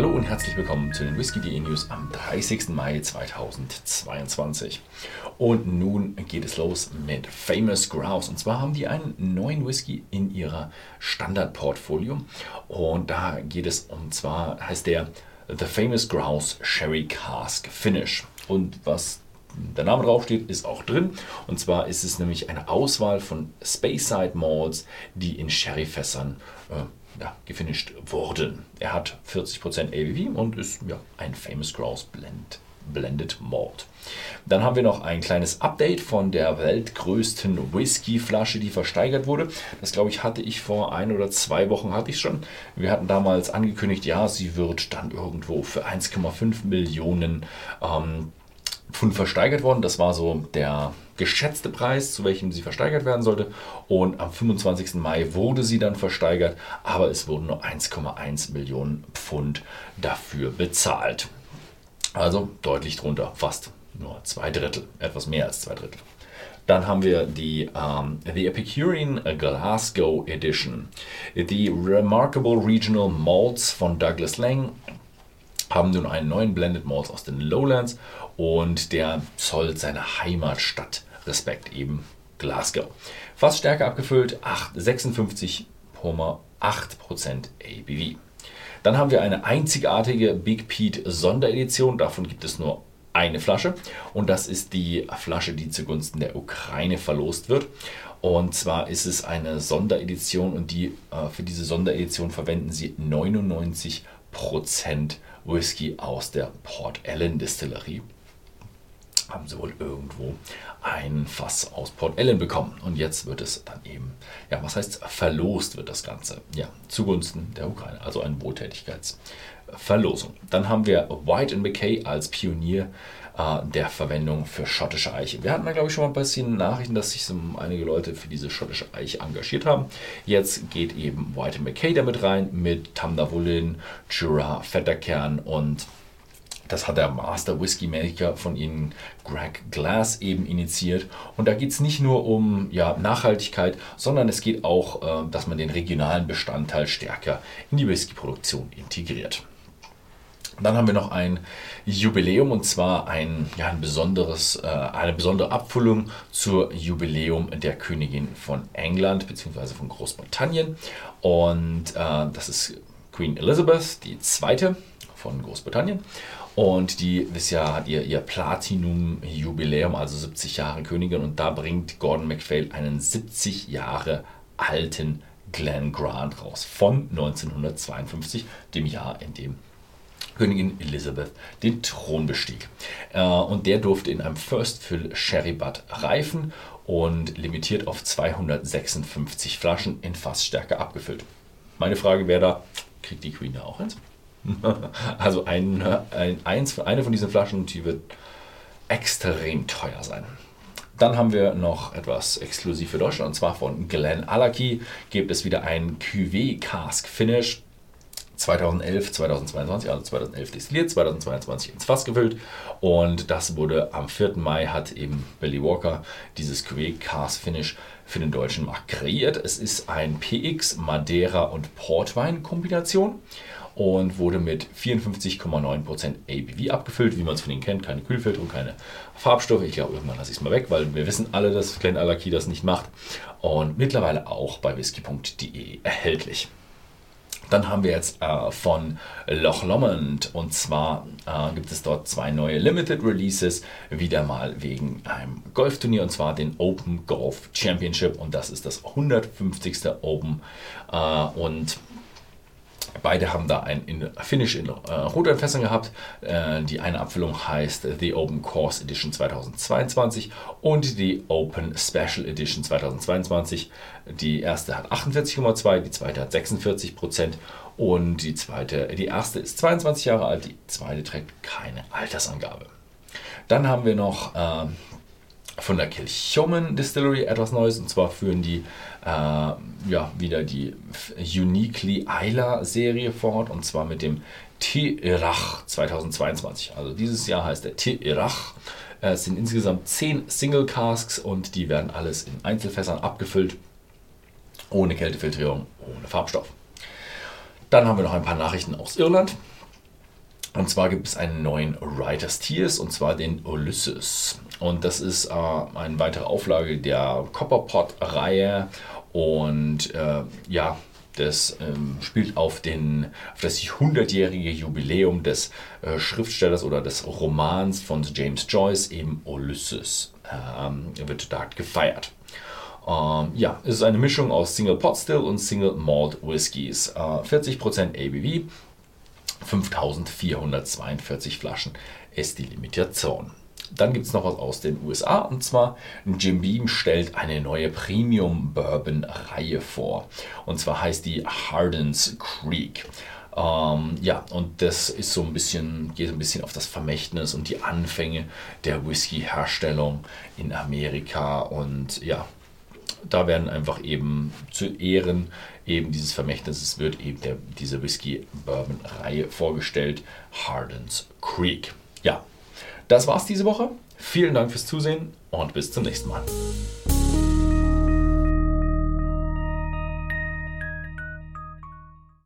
Hallo und herzlich willkommen zu den Whisky.de News am 30. Mai 2022. Und nun geht es los mit Famous Grouse. Und zwar haben die einen neuen Whisky in ihrer Standardportfolio. Und da geht es um zwar heißt der The Famous Grouse Sherry Cask Finish. Und was der Name draufsteht, ist auch drin. Und zwar ist es nämlich eine Auswahl von Speyside Malls, die in Sherryfässern äh, ja, gefinisht wurden. Er hat 40% ABV und ist ja, ein Famous Grouse Blend. Blended Malt. Dann haben wir noch ein kleines Update von der weltgrößten Whisky-Flasche, die versteigert wurde. Das glaube ich hatte ich vor ein oder zwei Wochen hatte ich schon. Wir hatten damals angekündigt, ja, sie wird dann irgendwo für 1,5 Millionen ähm, Pfund versteigert worden. Das war so der geschätzte Preis, zu welchem sie versteigert werden sollte. Und am 25. Mai wurde sie dann versteigert, aber es wurden nur 1,1 Millionen Pfund dafür bezahlt. Also deutlich drunter, fast nur zwei Drittel, etwas mehr als zwei Drittel. Dann haben wir die um, ähm, The Epicurean Glasgow Edition. Die Remarkable Regional Malts von Douglas Lang haben nun einen neuen Blended Malt aus den Lowlands und der zollt seine Heimatstadt Respekt eben Glasgow. Fast stärker abgefüllt, 56,8% ABV. Dann haben wir eine einzigartige Big Pete Sonderedition. Davon gibt es nur eine Flasche und das ist die Flasche, die zugunsten der Ukraine verlost wird. Und zwar ist es eine Sonderedition und die, äh, für diese Sonderedition verwenden sie 99% Whisky aus der Port Ellen Distillerie haben sie wohl irgendwo ein Fass aus Port Ellen bekommen. Und jetzt wird es dann eben, ja, was heißt verlost wird das Ganze? Ja, zugunsten der Ukraine, also eine Wohltätigkeitsverlosung. Dann haben wir White McKay als Pionier der Verwendung für schottische Eiche. Wir hatten da, glaube ich, schon mal ein bisschen Nachrichten, dass sich so einige Leute für diese schottische Eiche engagiert haben. Jetzt geht eben White McKay damit rein mit Tamdavulin, Jura, Fetterkern und das hat der Master Whisky Maker von ihnen, Greg Glass, eben initiiert. Und da geht es nicht nur um ja, Nachhaltigkeit, sondern es geht auch, äh, dass man den regionalen Bestandteil stärker in die Whisky-Produktion integriert. Dann haben wir noch ein Jubiläum und zwar ein, ja, ein besonderes, äh, eine besondere Abfüllung zur Jubiläum der Königin von England bzw. von Großbritannien. Und äh, das ist Queen Elizabeth, die zweite von Großbritannien. Und die, das Jahr hat ihr, ihr Platinum-Jubiläum, also 70 Jahre Königin. Und da bringt Gordon MacPhail einen 70 Jahre alten Glen Grant raus von 1952, dem Jahr, in dem Königin Elizabeth den Thron bestieg. Äh, und der durfte in einem First Fill Sherry Butt reifen und limitiert auf 256 Flaschen in Fassstärke abgefüllt. Meine Frage wäre da, kriegt die Queen da auch eins? also ein, ein, eins, eine von diesen Flaschen, die wird extrem teuer sein. Dann haben wir noch etwas exklusiv für Deutschland und zwar von Glen Alaki gibt es wieder ein Cuvée Cask Finish 2011, 2022, also 2011 destilliert, 2022 ins Fass gefüllt und das wurde am 4. Mai hat eben Billy Walker dieses Cuvée Cask Finish für den deutschen Markt kreiert. Es ist ein PX Madeira und Portwein Kombination und wurde mit 54,9% ABV abgefüllt, wie man es von ihnen kennt. Keine Kühlfilterung, keine Farbstoffe. Ich glaube, irgendwann lasse ich es mal weg, weil wir wissen alle, dass Glen Alaki das nicht macht. Und mittlerweile auch bei whisky.de erhältlich. Dann haben wir jetzt äh, von Loch Lomond. Und zwar äh, gibt es dort zwei neue Limited Releases, wieder mal wegen einem Golfturnier und zwar den Open Golf Championship. Und das ist das 150. Open. Äh, und Beide haben da ein Finish in äh, Rotweinfässern gehabt. Äh, die eine Abfüllung heißt The Open Course Edition 2022 und die Open Special Edition 2022. Die erste hat 48,2, die zweite hat 46 Prozent und die zweite, die erste ist 22 Jahre alt, die zweite trägt keine Altersangabe. Dann haben wir noch äh, von der Kilchoman Distillery etwas Neues. Und zwar führen die äh, ja, wieder die Uniquely Isla Serie fort. Und zwar mit dem Tirach 2022. Also dieses Jahr heißt der Tirach. Es sind insgesamt 10 Single Casks und die werden alles in Einzelfässern abgefüllt. Ohne Kältefiltrierung, ohne Farbstoff. Dann haben wir noch ein paar Nachrichten aus Irland. Und zwar gibt es einen neuen Writers Tiers und zwar den Ulysses. Und das ist äh, eine weitere Auflage der Copperpot-Reihe. Und äh, ja, das ähm, spielt auf, den, auf das 100-jährige Jubiläum des äh, Schriftstellers oder des Romans von James Joyce, eben Ulysses, ähm, wird da gefeiert. Ähm, ja, es ist eine Mischung aus Single Pot Still und Single Malt Whiskies. Äh, 40% ABV, 5442 Flaschen ist die Limitation. Dann gibt es noch was aus den USA und zwar Jim Beam stellt eine neue Premium Bourbon Reihe vor. Und zwar heißt die Hardens Creek. Ähm, ja, und das ist so ein bisschen, geht ein bisschen auf das Vermächtnis und die Anfänge der Whisky-Herstellung in Amerika. Und ja, da werden einfach eben zu Ehren eben dieses Vermächtnisses wird eben der, diese Whisky-Bourbon-Reihe vorgestellt, Hardens Creek. Ja, das war's diese Woche. Vielen Dank fürs Zusehen und bis zum nächsten Mal.